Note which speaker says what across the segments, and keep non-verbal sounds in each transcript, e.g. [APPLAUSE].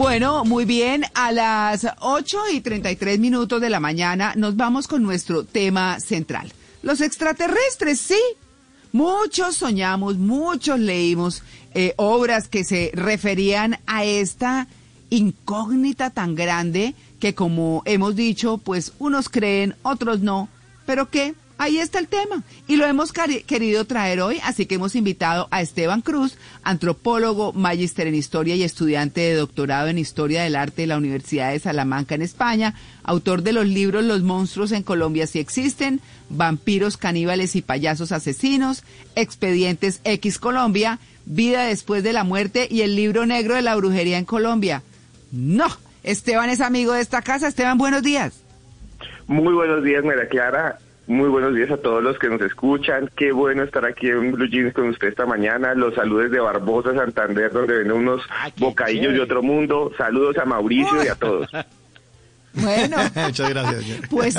Speaker 1: Bueno, muy bien. A las 8 y 33 minutos de la mañana nos vamos con nuestro tema central. Los extraterrestres, sí. Muchos soñamos, muchos leímos eh, obras que se referían a esta incógnita tan grande que como hemos dicho, pues unos creen, otros no, pero que ahí está el tema. Y lo hemos querido traer hoy, así que hemos invitado a Esteban Cruz, antropólogo, magíster en historia y estudiante de doctorado en historia del arte de la Universidad de Salamanca en España, autor de los libros Los monstruos en Colombia si existen, Vampiros, caníbales y payasos asesinos, Expedientes X Colombia, Vida después de la muerte y el libro negro de la brujería en Colombia. No, Esteban es amigo de esta casa. Esteban, buenos días.
Speaker 2: Muy buenos días, María Clara. Muy buenos días a todos los que nos escuchan. Qué bueno estar aquí en Blue Jeans con usted esta mañana. Los saludos de Barbosa, Santander, donde ven unos bocadillos de otro mundo. Saludos a Mauricio y a todos.
Speaker 1: Bueno, [LAUGHS]
Speaker 3: Muchas gracias.
Speaker 1: pues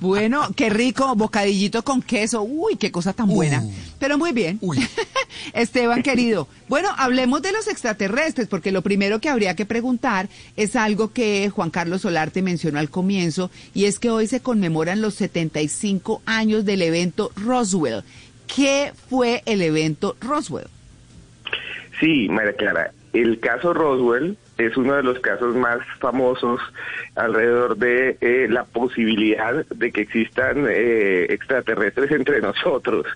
Speaker 1: bueno, qué rico, bocadillito con queso. Uy, qué cosa tan buena. Pero muy bien. [LAUGHS] Esteban, querido. Bueno, hablemos de los extraterrestres, porque lo primero que habría que preguntar es algo que Juan Carlos Solarte mencionó al comienzo, y es que hoy se conmemoran los 75 años del evento Roswell. ¿Qué fue el evento Roswell?
Speaker 2: Sí, María Clara. El caso Roswell es uno de los casos más famosos alrededor de eh, la posibilidad de que existan eh, extraterrestres entre [LAUGHS] nosotros.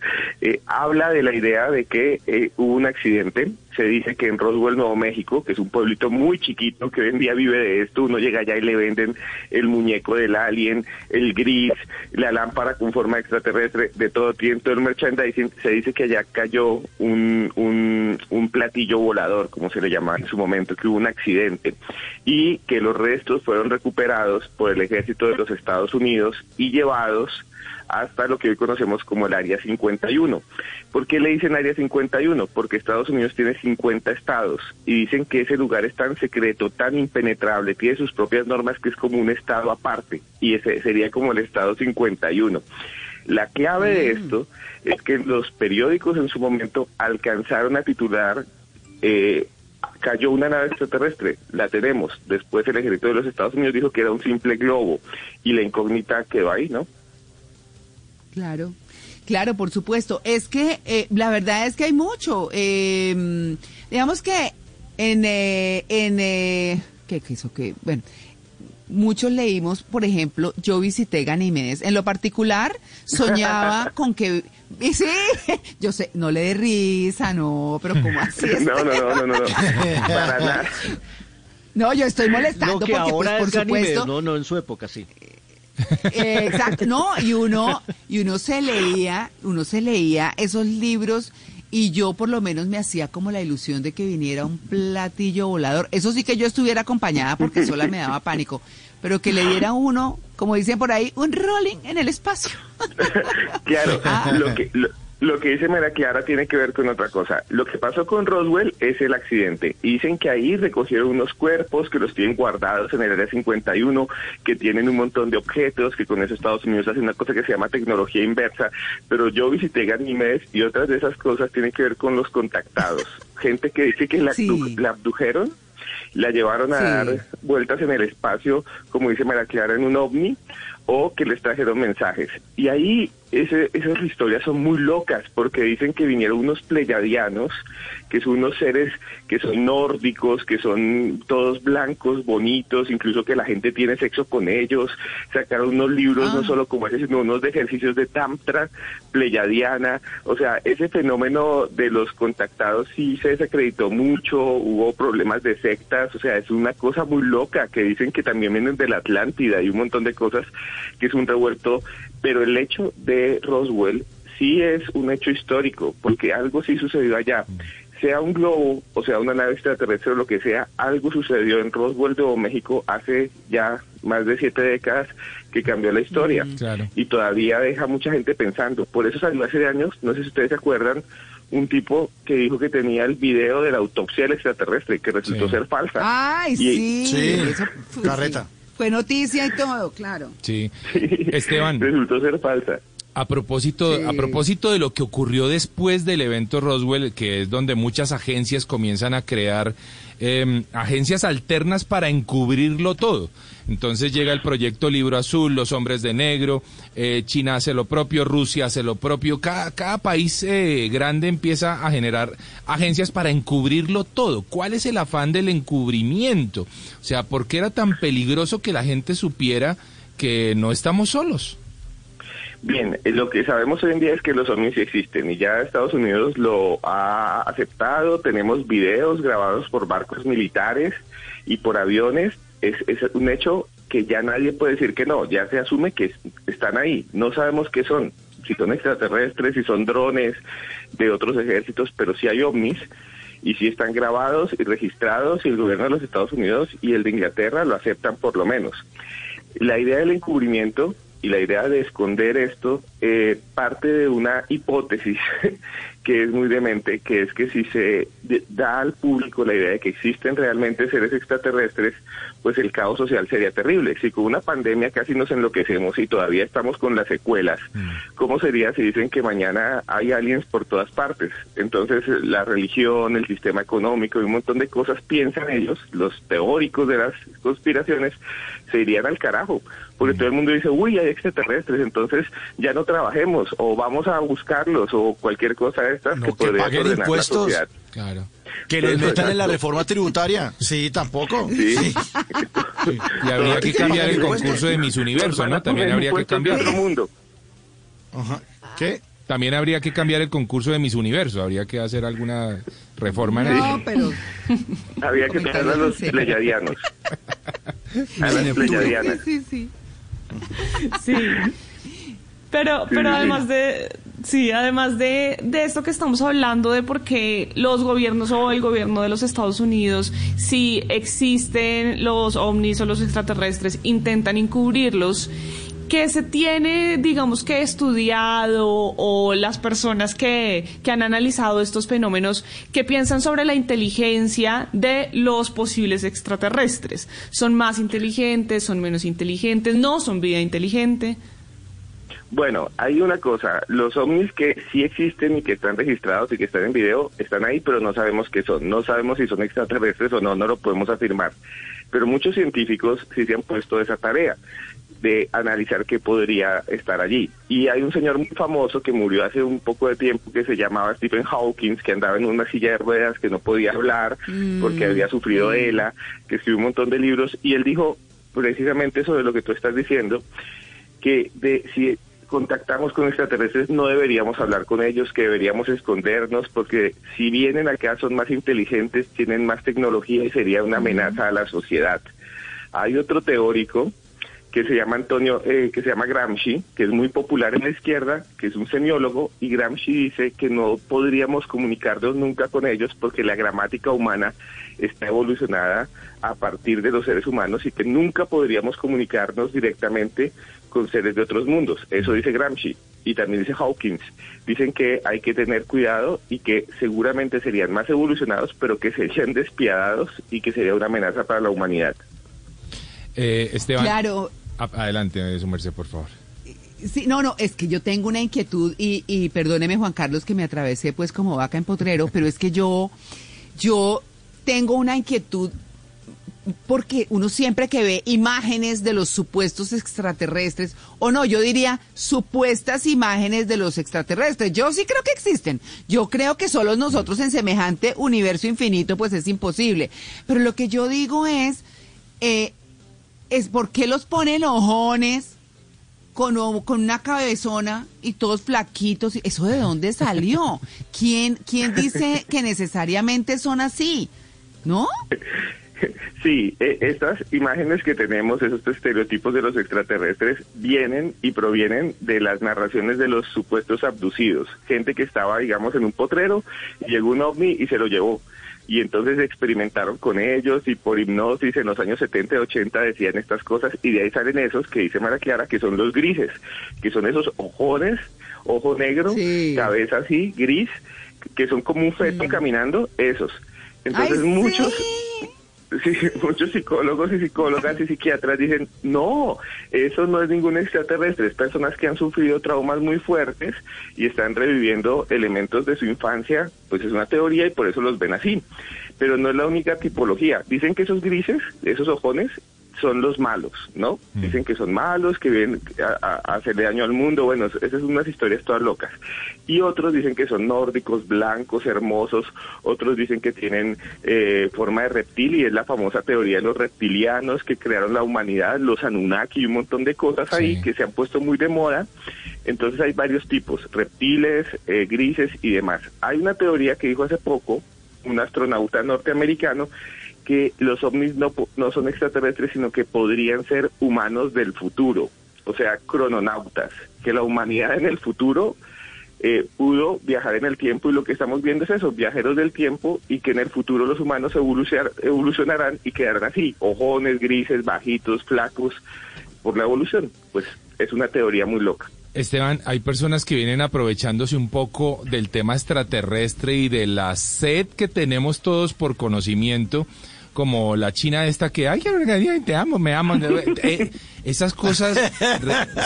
Speaker 2: Eh, habla de la idea de que eh, hubo un accidente. Se dice que en Roswell, Nuevo México, que es un pueblito muy chiquito que hoy en día vive de esto, uno llega allá y le venden el muñeco del alien, el gris, la lámpara con forma extraterrestre, de todo todo el merchandising. Se dice que allá cayó un, un, un platillo volador, como se le llamaba en su momento, que hubo un accidente y que los restos fueron recuperados por el ejército de los Estados Unidos y llevados hasta lo que hoy conocemos como el Área 51. ¿Por qué le dicen Área 51? Porque Estados Unidos tiene 50 estados y dicen que ese lugar es tan secreto, tan impenetrable, tiene sus propias normas que es como un estado aparte y ese sería como el estado 51. La clave de esto es que los periódicos en su momento alcanzaron a titular eh, cayó una nave extraterrestre, la tenemos. Después el ejército de los Estados Unidos dijo que era un simple globo y la incógnita quedó ahí, ¿no?
Speaker 1: Claro, claro, por supuesto. Es que eh, la verdad es que hay mucho. Eh, digamos que en, eh, en eh, ¿qué, qué hizo que Bueno, muchos leímos, por ejemplo, yo visité Ganímedes. En lo particular, soñaba [LAUGHS] con que y sí, yo sé, no le dé risa, no, pero ¿cómo así? [LAUGHS]
Speaker 2: No, no, no, no, no, no. para nada.
Speaker 1: No, yo estoy molestando
Speaker 3: No, que
Speaker 1: porque, pues,
Speaker 3: ahora
Speaker 1: por
Speaker 3: es Ganímedes,
Speaker 1: supuesto,
Speaker 3: no, no en su época, sí.
Speaker 1: Eh, Exacto, no, y uno, y uno se leía, uno se leía esos libros y yo por lo menos me hacía como la ilusión de que viniera un platillo volador. Eso sí que yo estuviera acompañada porque sola me daba pánico, pero que le diera uno, como dicen por ahí, un rolling en el espacio.
Speaker 2: Claro,
Speaker 1: Ah.
Speaker 2: lo que lo, lo que dice María Clara tiene que ver con otra cosa. Lo que pasó con Roswell es el accidente. Dicen que ahí recogieron unos cuerpos que los tienen guardados en el área 51, que tienen un montón de objetos, que con eso Estados Unidos hace una cosa que se llama tecnología inversa. Pero yo visité Ganímedes y otras de esas cosas tienen que ver con los contactados. Gente que dice que la,
Speaker 1: Sí.
Speaker 2: abdu- la abdujeron, la llevaron a
Speaker 1: Sí.
Speaker 2: dar vueltas en el espacio, como dice María Clara, en un ovni, o que les trajeron mensajes. Y ahí ese, esas historias son muy locas, porque dicen que vinieron unos pleyadianos, que son unos seres que son nórdicos, que son todos blancos, bonitos, incluso que la gente tiene sexo con ellos. Sacaron unos libros, no
Speaker 1: Ah.
Speaker 2: solo como ese, sino unos de ejercicios de Tantra, pleyadiana. O sea, ese fenómeno de los contactados sí se desacreditó mucho, hubo problemas de sectas, o sea, es una cosa muy loca que dicen que también vienen de la Atlántida y un montón de cosas que es un revuelto, pero el hecho de Roswell sí es un hecho histórico, porque algo sí sucedió allá. sea un globo o sea una nave extraterrestre o lo que sea, algo sucedió en Roswell, Nuevo México, hace ya más de siete décadas que cambió la historia.
Speaker 3: Claro.
Speaker 2: Y todavía deja mucha gente pensando. Por eso salió hace años, no sé si ustedes se acuerdan, un tipo que dijo que tenía el video de la autopsia del extraterrestre, que resultó
Speaker 3: Sí.
Speaker 2: ser falsa.
Speaker 1: Ay,
Speaker 2: Y-
Speaker 1: sí.
Speaker 4: Sí,
Speaker 1: eso fue-
Speaker 4: carreta.
Speaker 1: Fue noticia y todo, claro.
Speaker 3: Sí. Esteban,
Speaker 2: Resultó ser falsa.
Speaker 3: a propósito,
Speaker 1: Sí.
Speaker 3: a propósito de lo que ocurrió después del evento Roswell, que es donde muchas agencias comienzan a crear eh, agencias alternas para encubrirlo todo. Entonces llega el proyecto Libro Azul, los hombres de negro, eh, China hace lo propio, Rusia hace lo propio, cada, cada país eh, grande empieza a generar agencias para encubrirlo todo. ¿Cuál es el afán del encubrimiento? O sea, ¿por qué era tan peligroso que la gente supiera que no estamos solos?
Speaker 2: Bien, eh, lo que sabemos hoy en día es que los ovnis existen y ya Estados Unidos lo ha aceptado. Tenemos videos grabados por barcos militares y por aviones. Es, es un hecho que ya nadie puede decir que no. Ya se asume que es- están ahí. No sabemos qué son. Si son extraterrestres, si son drones de otros ejércitos, pero sí hay ovnis y sí están grabados y registrados y el gobierno de los Estados Unidos y el de Inglaterra lo aceptan por lo menos. La idea del encubrimiento y la idea de esconder esto eh, parte de una hipótesis [LAUGHS] que es muy demente, que es que si se da al público la idea de que existen realmente seres extraterrestres, pues el caos social sería terrible. Si con una pandemia casi nos enloquecemos y todavía estamos con las secuelas, ¿cómo sería si dicen que mañana hay aliens por todas partes? Entonces la religión, el sistema económico y un montón de cosas piensan ellos, los teóricos de las conspiraciones, se irían al carajo. Porque todo el mundo dice, uy, hay extraterrestres, entonces ya no trabajemos o vamos a buscarlos o cualquier cosa de estas
Speaker 4: No,
Speaker 2: que
Speaker 4: que
Speaker 2: podría ordenar la
Speaker 4: impuestos.
Speaker 2: sociedad.
Speaker 3: Claro.
Speaker 4: Que les
Speaker 2: Eso,
Speaker 4: metan en la reforma tributaria. Sí, tampoco.
Speaker 2: Sí.
Speaker 3: Y habría que cambiar el concurso de Miss Universo, ¿no? También habría que
Speaker 2: mundo.
Speaker 4: Ajá. ¿Qué?
Speaker 3: También habría que cambiar el concurso de Miss Universo. Habría que hacer alguna reforma en eso.
Speaker 1: No, pero [LAUGHS]
Speaker 2: Había que traer a los pleyadianos. [LAUGHS] A las pleyadianas.
Speaker 1: sí, sí.
Speaker 5: Sí. Pero,
Speaker 2: Sí,
Speaker 5: pero
Speaker 2: sí.
Speaker 5: además de, sí, además de, de esto que estamos hablando de por qué los gobiernos o el gobierno de los Estados Unidos, si existen los ovnis o los extraterrestres, intentan encubrirlos, que se tiene, digamos que estudiado o las personas que, que han analizado estos fenómenos, que piensan sobre la inteligencia de los posibles extraterrestres. ¿Son más inteligentes? ¿Son menos inteligentes? ¿No son vida inteligente?
Speaker 2: Bueno, hay una cosa, los ovnis que sí existen y que están registrados y que están en video, están ahí, pero no sabemos qué son, no sabemos si son extraterrestres o no, no lo podemos afirmar. Pero muchos científicos sí se han puesto esa tarea de analizar qué podría estar allí. Y hay un señor muy famoso que murió hace un poco de tiempo que se llamaba Stephen Hawking, que andaba en una silla de ruedas, que no podía hablar porque había sufrido ELA, que escribió un montón de libros, y él dijo precisamente sobre lo que tú estás diciendo, que de si contactamos con extraterrestres no deberíamos hablar con ellos, que deberíamos escondernos, porque si vienen acá son más inteligentes, tienen más tecnología y sería una amenaza a la sociedad. Hay otro teórico que se llama Antonio, eh, que se llama Gramsci, que es muy popular en la izquierda, que es un semiólogo, y Gramsci dice que no podríamos comunicarnos nunca con ellos porque la gramática humana está evolucionada a partir de los seres humanos y que nunca podríamos comunicarnos directamente con seres de otros mundos. Eso dice Gramsci y también dice Hawkins. Dicen que hay que tener cuidado y que seguramente serían más evolucionados, pero que serían [LAUGHS] despiadados y que sería una amenaza para la humanidad.
Speaker 3: Eh, Esteban,
Speaker 1: Claro.
Speaker 3: a- adelante, su merced, por favor.
Speaker 1: Sí, no, no, es que yo tengo una inquietud y, y perdóneme Juan Carlos que me atravesé pues como vaca en potrero, pero es que yo, yo tengo una inquietud porque uno siempre que ve imágenes de los supuestos extraterrestres, o no, yo diría supuestas imágenes de los extraterrestres, yo sí creo que existen, yo creo que solo nosotros en semejante universo infinito pues es imposible, pero lo que yo digo es, eh, es por qué los ponen ojones, con, con una cabezona y todos flaquitos. ¿Eso de dónde salió? ¿Quién, quién dice que necesariamente son así? ¿No? [LAUGHS]
Speaker 2: Sí, eh, estas imágenes que tenemos, esos estereotipos de los extraterrestres, vienen y provienen de las narraciones de los supuestos abducidos. Gente que estaba, digamos, en un potrero y llegó un ovni y se lo llevó. Y entonces experimentaron con ellos y por hipnosis en los años 70 y 80 decían estas cosas y de ahí salen esos que dice Mara Clara que son los grises, que son esos ojones, ojo negro,
Speaker 1: Sí.
Speaker 2: cabeza así, gris, que son como un feto caminando, esos. Entonces
Speaker 1: Ay,
Speaker 2: muchos...
Speaker 1: sí.
Speaker 2: Sí, [LAUGHS] muchos psicólogos y psicólogas y psiquiatras dicen, no, eso no es ningún extraterrestre, es personas que han sufrido traumas muy fuertes y están reviviendo elementos de su infancia, pues es una teoría y por eso los ven así. Pero no es la única tipología. Dicen que esos grises, esos ojones, son los malos, ¿no? Dicen que son malos, que vienen a, a- a hacerle daño al mundo. Bueno, esas son unas historias todas locas. Y otros dicen que son nórdicos, blancos, hermosos. Otros dicen que tienen eh, forma de reptil y es la famosa teoría de los reptilianos que crearon la humanidad, los Anunnaki y un montón de cosas ahí
Speaker 3: Sí.
Speaker 2: que se han puesto muy de moda. Entonces hay varios tipos, reptiles, eh, grises y demás. Hay una teoría que dijo hace poco un astronauta norteamericano que los ovnis no, no son extraterrestres, sino que podrían ser humanos del futuro, o sea, crononautas, que la humanidad en el futuro eh, pudo viajar en el tiempo y lo que estamos viendo es eso, viajeros del tiempo y que en el futuro los humanos evolucionar- evolucionarán y quedarán así, ojones, grises, bajitos, flacos, por la evolución. Pues es una teoría muy loca.
Speaker 3: Esteban, hay personas que vienen aprovechándose un poco del tema extraterrestre y de la sed que tenemos todos por conocimiento, como la china esta que, ay, te amo, me amo. Eh, esas cosas,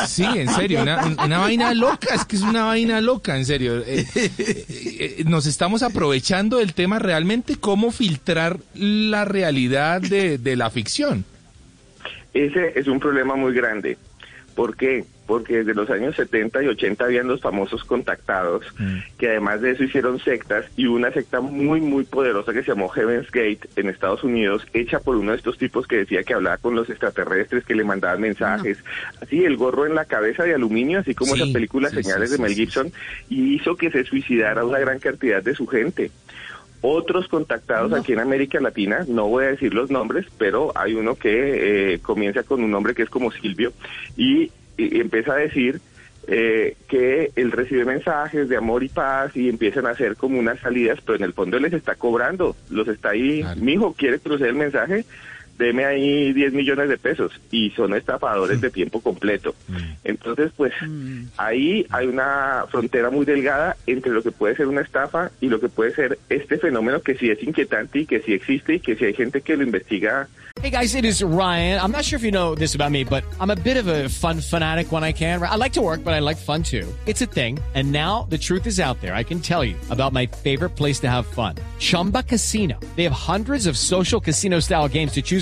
Speaker 3: sí, en serio, una, una vaina loca, es que es una vaina loca, en serio. Eh, eh, eh, nos estamos aprovechando del tema realmente, cómo filtrar la realidad de, de la ficción.
Speaker 2: Ese es un problema muy grande. ¿Por qué? Porque desde los años 70 y 80 habían los famosos contactados, que además de eso hicieron sectas y una secta muy, muy poderosa que se llamó Heaven's Gate en Estados Unidos, hecha por uno de estos tipos que decía que hablaba con los extraterrestres, que le mandaban mensajes, así el gorro en la cabeza de aluminio, así como
Speaker 3: Sí,
Speaker 2: esas películas
Speaker 3: sí,
Speaker 2: señales
Speaker 3: sí,
Speaker 2: de Mel Gibson, y hizo que se suicidara una gran cantidad de su gente. Otros contactados aquí en América Latina, no voy a decir los nombres, pero hay uno que eh, comienza con un nombre que es como Silvio y, y empieza a decir eh, que él recibe mensajes de amor y paz y empiezan a hacer como unas salidas, pero en el fondo él les está cobrando, los está ahí,
Speaker 3: Claro.
Speaker 2: mi hijo quiere proceder el mensaje, deme ahí 10 millones de pesos y son estafadores de tiempo completo. Entonces, pues ahí hay una frontera muy delgada entre lo que puede ser una estafa y lo que puede ser este fenómeno que sí es inquietante y que sí existe y que sí hay gente que lo investiga
Speaker 6: Hey guys, it is Ryan. I'm not sure if you know this about me, but I'm a bit of a fun fanatic when I can. I like to work, but I like fun too. It's a thing. And now the truth is out there. I can tell you about my favorite place to have fun. Chumba Casino. They have hundreds of social casino style games to choose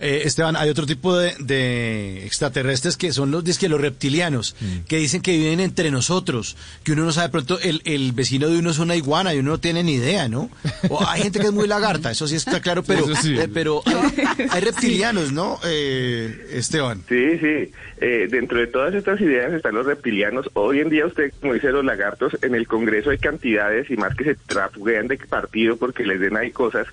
Speaker 4: Eh, Esteban, hay otro tipo de, de extraterrestres que son los, dizque los reptilianos, que dicen que viven entre nosotros, que uno no sabe, de pronto el, el vecino de uno es una iguana y uno no tiene ni idea, ¿no? O hay gente que es muy lagarta, eso sí está claro, [LAUGHS] pero,
Speaker 3: sí.
Speaker 4: eh, pero hay, hay [LAUGHS] reptilianos, ¿no, eh, Esteban?
Speaker 2: Sí, sí. Eh, dentro de todas estas ideas están los reptilianos. Hoy en día usted, como dice los lagartos, en el Congreso hay cantidades y más que se trafuguean de partido porque les den ahí cosas.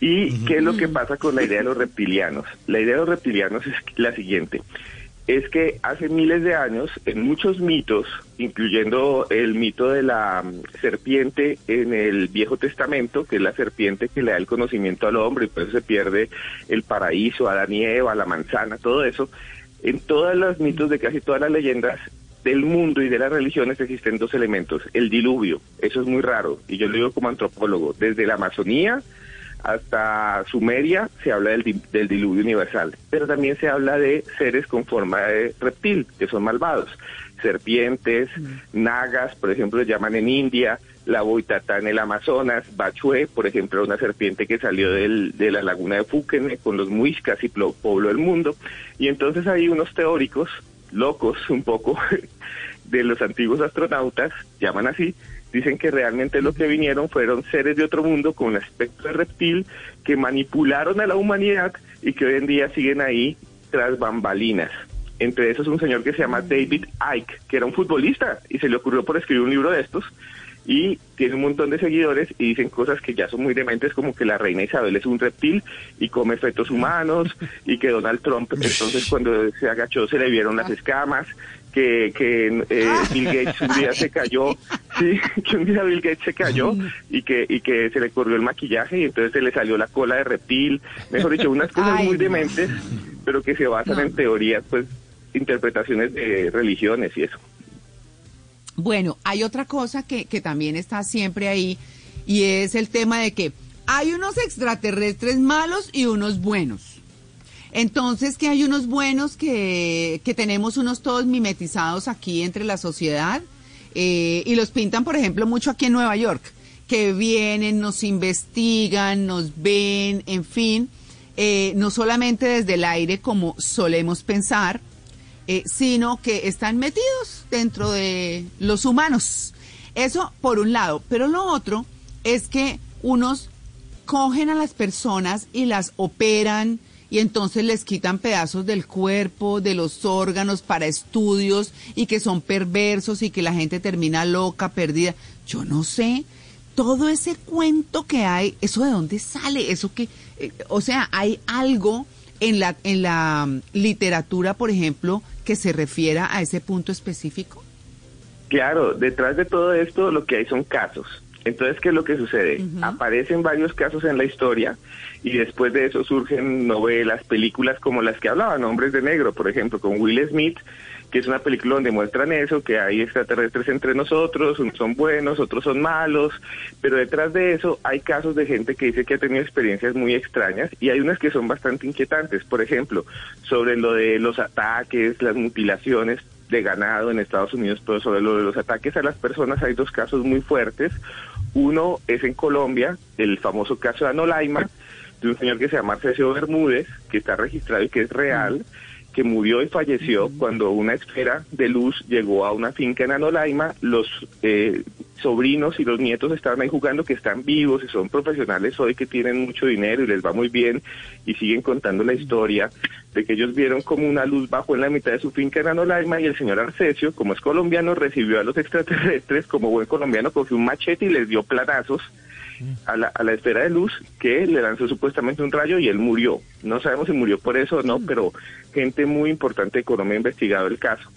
Speaker 2: ¿Y qué es lo que pasa con la idea de los reptilianos? La idea de los reptilianos es la siguiente. Es que hace miles de años, en muchos mitos, incluyendo el mito de la mm, serpiente en el Viejo Testamento, que es la serpiente que le da el conocimiento al hombre y por eso se pierde el paraíso, Adán y Eva, la manzana, todo eso, en todos los mitos de casi todas las leyendas del mundo y de las religiones existen dos elementos. El diluvio, eso es muy raro, y yo lo digo como antropólogo, desde la Amazonía hasta Sumeria se habla del, di- del diluvio universal, pero también se habla de seres con forma de reptil, que son malvados, serpientes, nagas, por ejemplo, le llaman en India, la boitatá en el Amazonas, Bachué, por ejemplo, una serpiente que salió del- de la laguna de Fúquene con los muiscas y pobló el mundo, y entonces hay unos teóricos locos un poco [LAUGHS] de los antiguos astronautas, llaman así, Dicen que realmente lo que vinieron fueron seres de otro mundo con aspecto de reptil que manipularon a la humanidad y que hoy en día siguen ahí tras bambalinas. Entre esos un señor que se llama David Icke, que era un futbolista y se le ocurrió por escribir un libro de estos y tiene un montón de seguidores y dicen cosas que ya son muy dementes como que la reina Isabel es un reptil y come fetos humanos y que Donald Trump [LAUGHS] entonces cuando se agachó se le vieron las escamas que, que eh, Bill Gates un día se cayó, [LAUGHS] sí, que un día Bill Gates se cayó y que, y que se le corrió el maquillaje y entonces se le salió la cola de reptil, mejor dicho, unas cosas
Speaker 1: Ay,
Speaker 2: muy
Speaker 1: no.
Speaker 2: dementes, pero que se basan en teorías, pues, interpretaciones de religiones y eso.
Speaker 1: Bueno, hay otra cosa que, que también está siempre ahí y es el tema de que hay unos extraterrestres malos y unos buenos. Entonces, que hay unos buenos que, que tenemos unos todos mimetizados aquí entre la sociedad eh, y los pintan, por ejemplo, mucho aquí en Nueva York, que vienen, nos investigan, nos ven, en fin, eh, no solamente desde el aire como solemos pensar, eh, sino que están metidos dentro de los humanos. Eso por un lado, pero lo otro es que unos cogen a las personas y las operan y entonces les quitan pedazos del cuerpo, de los órganos para estudios y que son perversos y que la gente termina loca, perdida. Yo no sé, todo ese cuento que hay, ¿eso de dónde sale? Eso que, eh, o sea, hay algo en la, en la mm, literatura, por ejemplo, que se refiera a ese punto específico.
Speaker 2: Claro, detrás de todo esto lo que hay son casos. Entonces, ¿qué es lo que sucede? Aparecen varios casos en la historia y después de eso surgen novelas, películas como las que hablaban, Hombres de Negro, por ejemplo, con Will Smith, que es una película donde muestran eso, que hay extraterrestres entre nosotros, unos son buenos, otros son malos, pero detrás de eso hay casos de gente que dice que ha tenido experiencias muy extrañas y hay unas que son bastante inquietantes, por ejemplo, sobre lo de los ataques, las mutilaciones de ganado en Estados Unidos, pero sobre lo de los ataques a las personas hay dos casos muy fuertes. Uno es en Colombia, el famoso caso de Anolaima, de un señor que se llama Arcesio Bermúdez, que está registrado y que es real, que murió y falleció cuando una esfera de luz llegó a una finca en Anolaima. Los eh, sobrinos y los nietos estaban ahí jugando, que están vivos y son profesionales hoy que tienen mucho dinero y les va muy bien y siguen contando la historia de que ellos vieron como una luz bajó en la mitad de su finca en Anolaima y el señor Arcesio, como es colombiano, recibió a los extraterrestres como buen colombiano, cogió un machete y les dio planazos a la, a la esfera de luz que le lanzó supuestamente un rayo y él murió. No sabemos si murió por eso o no, pero gente muy importante de Colombia ha investigado el caso.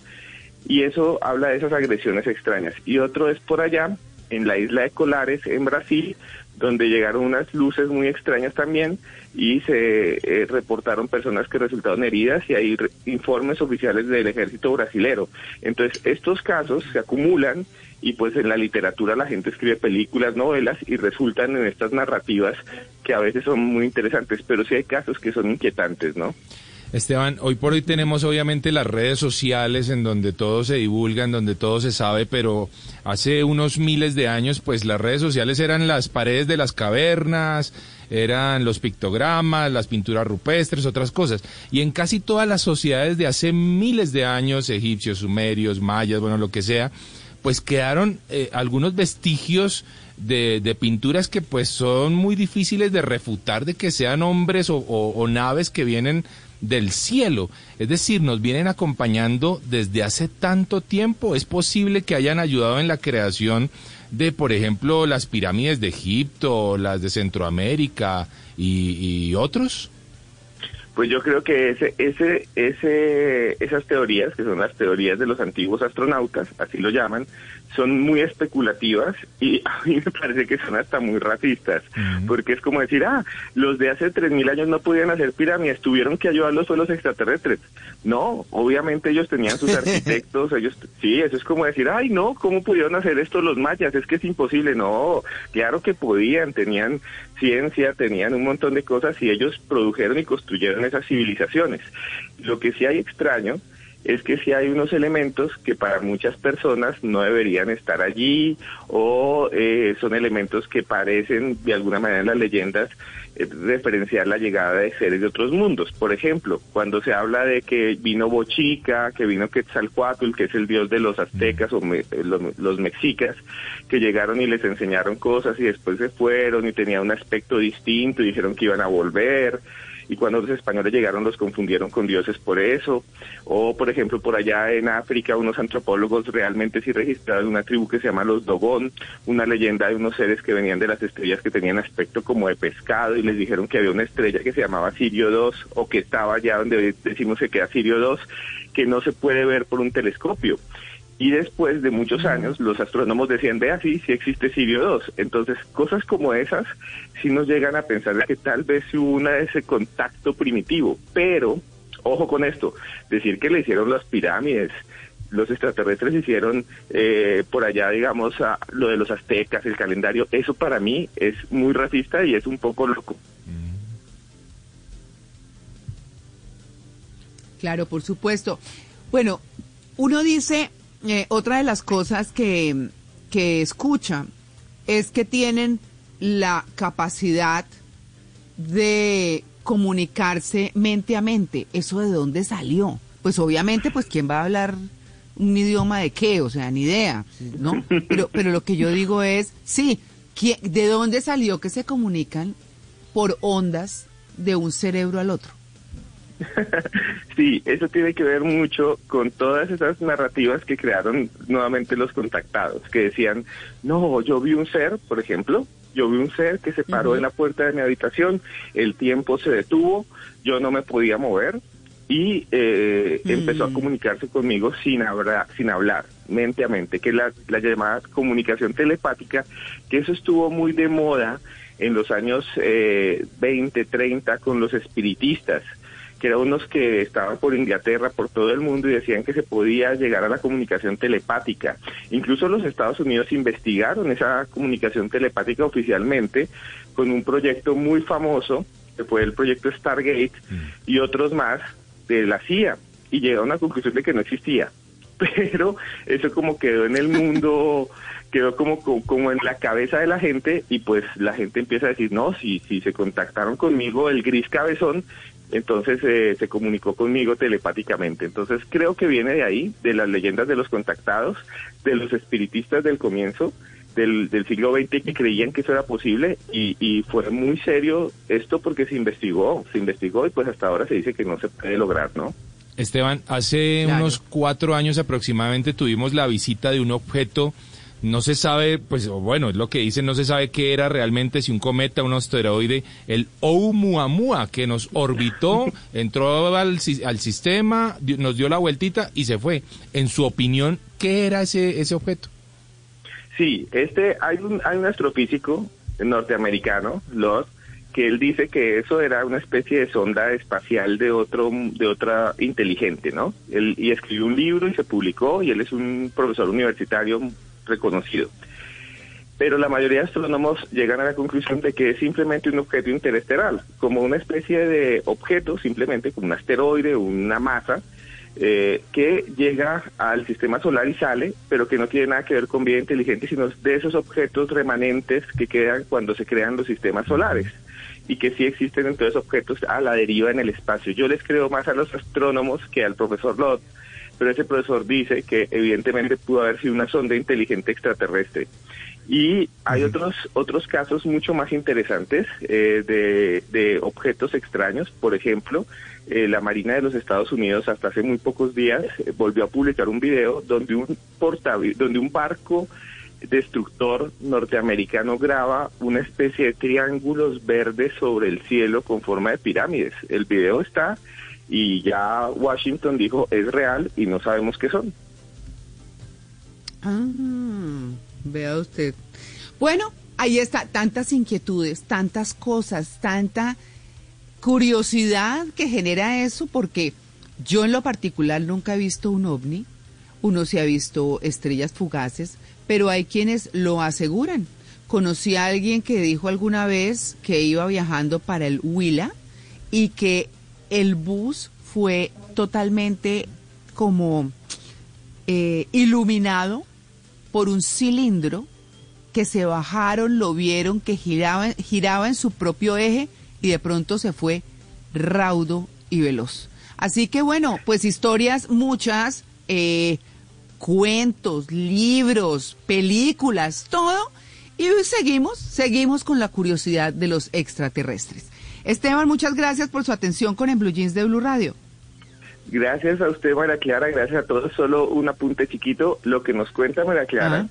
Speaker 2: Y eso habla de esas agresiones extrañas. Y otro es por allá, en la isla de Colares, en Brasil, donde llegaron unas luces muy extrañas también y se eh, reportaron personas que resultaron heridas y hay informes oficiales del ejército brasilero. Entonces, estos casos se acumulan y pues en la literatura la gente escribe películas, novelas y resultan en estas narrativas que a veces son muy interesantes, pero sí hay casos que son inquietantes, ¿no?
Speaker 3: Esteban, hoy por hoy tenemos obviamente las redes sociales en donde todo se divulga, en donde todo se sabe, pero hace unos miles de años, pues las redes sociales eran las paredes de las cavernas, eran los pictogramas, las pinturas rupestres, otras cosas. Y en casi todas las sociedades de hace miles de años, egipcios, sumerios, mayas, bueno, lo que sea, pues quedaron eh, algunos vestigios de, pinturas que pues son muy difíciles de refutar de que sean hombres o, o- naves que vienen del cielo. Es decir, nos vienen acompañando desde hace tanto tiempo. Es posible que hayan ayudado en la creación de, por ejemplo, las pirámides de Egipto, las de Centroamérica y otros.
Speaker 2: Pues yo creo que ese, ese, ese, esas teorías, que son las teorías de los antiguos astronautas, así lo llaman, son muy especulativas y [LAUGHS] a mí me parece que son hasta muy racistas, porque es como decir, ah, los de hace 3.000 años no podían hacer pirámides, tuvieron que ayudarlos fue los extraterrestres. No, obviamente ellos tenían sus [LAUGHS] arquitectos, ellos, sí, eso es como decir, ay, no, ¿cómo pudieron hacer esto los mayas? Es que es imposible. No, claro que podían, tenían ciencia, tenían un montón de cosas y ellos produjeron y construyeron esas civilizaciones. Lo que sí hay extraño es que si hay unos elementos que para muchas personas no deberían estar allí o eh, son elementos que parecen de alguna manera en las leyendas eh, referenciar la llegada de seres de otros mundos. Por ejemplo, cuando se habla de que vino Bochica, que vino Quetzalcoatl, que es el dios de los aztecas o me- eh, los, los mexicas, que llegaron y les enseñaron cosas y después se fueron y tenía un aspecto distinto y dijeron que iban a volver y cuando los españoles llegaron los confundieron con dioses por eso. O, por ejemplo, por allá en África, unos antropólogos realmente sí registraron una tribu que se llama los Dogon, una leyenda de unos seres que venían de las estrellas que tenían aspecto como de pescado y les dijeron que había una estrella que se llamaba Sirio 2 o que estaba allá donde decimos que queda Sirio 2, que no se puede ver por un telescopio. Y después de muchos años, los astrónomos decían, vea, sí, sí existe Sirio 2. Entonces, cosas como esas sí nos llegan a pensar de que tal vez hubo una ese contacto primitivo. Pero, ojo con esto, decir que le hicieron las pirámides, los extraterrestres hicieron eh, por allá, digamos, a lo de los aztecas, el calendario, eso para mí es muy racista y es un poco loco.
Speaker 1: Claro, por supuesto. Bueno, uno dice, eh, otra de las cosas que, que escucha es que tienen la capacidad de comunicarse mente a mente. ¿Eso de dónde salió? Pues obviamente, pues ¿quién va a hablar un idioma de qué? O sea, ni idea, ¿no? Pero, pero lo que yo digo es, sí, ¿quién- ¿de dónde salió que se comunican por ondas de un cerebro al otro? [LAUGHS]
Speaker 2: Sí, eso tiene que ver mucho con todas esas narrativas que crearon nuevamente los contactados, que decían, no, yo vi un ser, por ejemplo, yo vi un ser que se paró en la puerta de mi habitación, el tiempo se detuvo, yo no me podía mover y eh, empezó a comunicarse conmigo sin, hablar, sin hablar, mente a mente, que es la, la llamada comunicación telepática, que eso estuvo muy de moda en los años eh, 20, 30 con los espiritistas que eran unos que estaban por Inglaterra, por todo el mundo y decían que se podía llegar a la comunicación telepática. Incluso los Estados Unidos investigaron esa comunicación telepática oficialmente con un proyecto muy famoso, que fue el proyecto Stargate, y otros más de la CIA, y llegaron a la conclusión de que no existía. [LAUGHS] Pero eso como quedó en el mundo, [LAUGHS] quedó como, como, como en la cabeza de la gente, y pues la gente empieza a decir, no, si, si se contactaron conmigo el gris cabezón, entonces eh, se comunicó conmigo telepáticamente. Entonces creo que viene de ahí, de las leyendas de los contactados, de los espiritistas del comienzo del, del siglo XX que creían que eso era posible y, y fue muy serio esto porque se investigó, se investigó y pues hasta ahora se dice que no se puede lograr, ¿no?
Speaker 3: Esteban, hace
Speaker 1: Claro.
Speaker 3: unos cuatro años aproximadamente tuvimos la visita de un objeto, no se sabe, pues bueno, es lo que dicen, no se sabe qué era realmente, si un cometa, un asteroide, el Oumuamua, que nos orbitó, [LAUGHS] entró al, si- al sistema, nos dio la vueltita y se fue. En su opinión, ¿qué era ese, ese objeto?
Speaker 2: Sí, este hay un hay un astrofísico norteamericano, Lord, que él dice que eso era una especie de sonda espacial de otro de otra inteligente, ¿no? Él y escribió un libro y se publicó y él es un profesor universitario reconocido. Pero la mayoría de astrónomos llegan a la conclusión de que es simplemente un objeto interestelar, como una especie de objeto, simplemente como un asteroide, una masa, eh, que llega al sistema solar y sale, pero que no tiene nada que ver con vida inteligente, sino de esos objetos remanentes que quedan cuando se crean los sistemas solares y que sí existen entonces objetos a la deriva en el espacio. Yo les creo más a los astrónomos que al profesor Lott, pero ese profesor dice que evidentemente pudo haber sido una sonda inteligente extraterrestre. Y hay otros otros casos mucho más interesantes eh, de, de objetos extraños. Por ejemplo, eh, la Marina de los Estados Unidos hasta hace muy pocos días eh, volvió a publicar un video donde un donde un barco destructor norteamericano graba una especie de triángulos verdes sobre el cielo con forma de pirámides. El video está y ya Washington dijo es real y no sabemos qué son.
Speaker 1: Ah, vea usted. Bueno, ahí está, tantas inquietudes, tantas cosas, tanta curiosidad que genera eso, porque yo en lo particular nunca he visto un ovni, uno se ha visto estrellas fugaces, pero hay quienes lo aseguran. Conocí a alguien que dijo alguna vez que iba viajando para el Huila y que el bus fue totalmente como eh, iluminado por un cilindro que se bajaron, lo vieron, que giraba, giraba en su propio eje y de pronto se fue raudo y veloz. Así que bueno, pues historias muchas, eh, cuentos, libros, películas, todo. Y seguimos, seguimos con la curiosidad de los extraterrestres. Esteban, muchas gracias por su atención con En Blue Jeans de Blue Radio.
Speaker 2: Gracias a usted, María Clara, gracias a todos. Solo un apunte chiquito. Lo que nos cuenta María Clara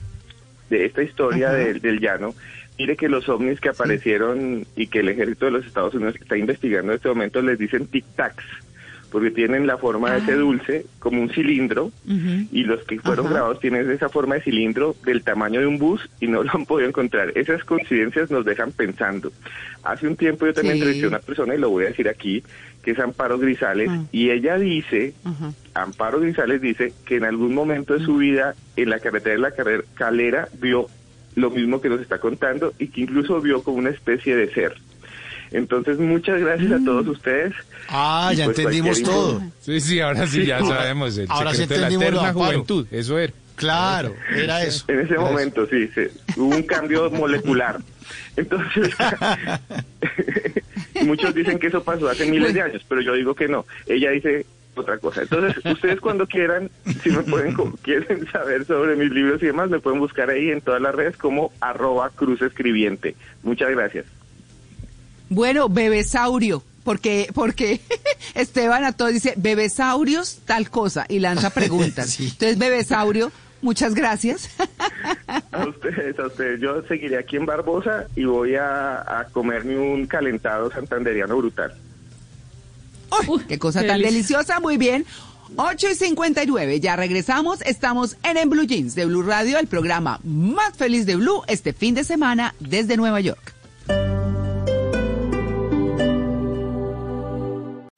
Speaker 2: de esta historia del, del llano, mire que los ovnis que aparecieron y que el ejército de los Estados Unidos está investigando en este momento les dicen tic-tacs, porque tienen la forma de ese dulce como un cilindro y los que fueron
Speaker 1: Ajá.
Speaker 2: grabados tienen esa forma de cilindro del tamaño de un bus y no [LAUGHS] lo han podido encontrar. Esas coincidencias nos dejan pensando. Hace un tiempo yo también
Speaker 1: Sí.
Speaker 2: entrevisté a una persona y lo voy a decir aquí, que es Amparo Grisales,
Speaker 1: Ah.
Speaker 2: y ella dice. Amparo Grisales dice que en algún momento de su vida en la carretera de la calera vio lo mismo que nos está contando y que incluso vio como una especie de ser. Entonces, muchas gracias a todos ustedes.
Speaker 4: Ah,
Speaker 2: Y
Speaker 4: ya
Speaker 2: pues
Speaker 4: entendimos todo.
Speaker 3: Sí, sí, ahora sí ya
Speaker 2: Ahora-
Speaker 3: sabemos. El
Speaker 4: ahora sí
Speaker 3: de la
Speaker 4: entendimos Amparo.
Speaker 3: juventud. Eso era.
Speaker 4: Claro, era eso.
Speaker 2: En ese momento, sí, hubo un cambio molecular. Entonces, [LAUGHS] muchos dicen que eso pasó hace miles de años, pero yo digo que no. Ella dice otra cosa. Entonces, ustedes cuando quieran, si me pueden, quieren saber sobre mis libros y demás, me pueden buscar ahí en todas las redes como arroba cruz escribiente. Muchas gracias.
Speaker 1: Bueno, bebesaurio, porque, porque [LAUGHS] Esteban a todos dice, bebesaurios, tal cosa, y lanza preguntas. [LAUGHS]
Speaker 4: Sí.
Speaker 1: Entonces, bebesaurio, muchas gracias. [LAUGHS]
Speaker 2: A ustedes, a ustedes. Yo seguiré aquí en Barbosa y voy a, a comerme un calentado santanderiano brutal.
Speaker 1: Uy, qué cosa tan deliciosa, muy bien. 8 y 59, ya regresamos. Estamos en En Blue Jeans de Blue Radio, el programa más feliz de Blue este fin de semana desde Nueva York.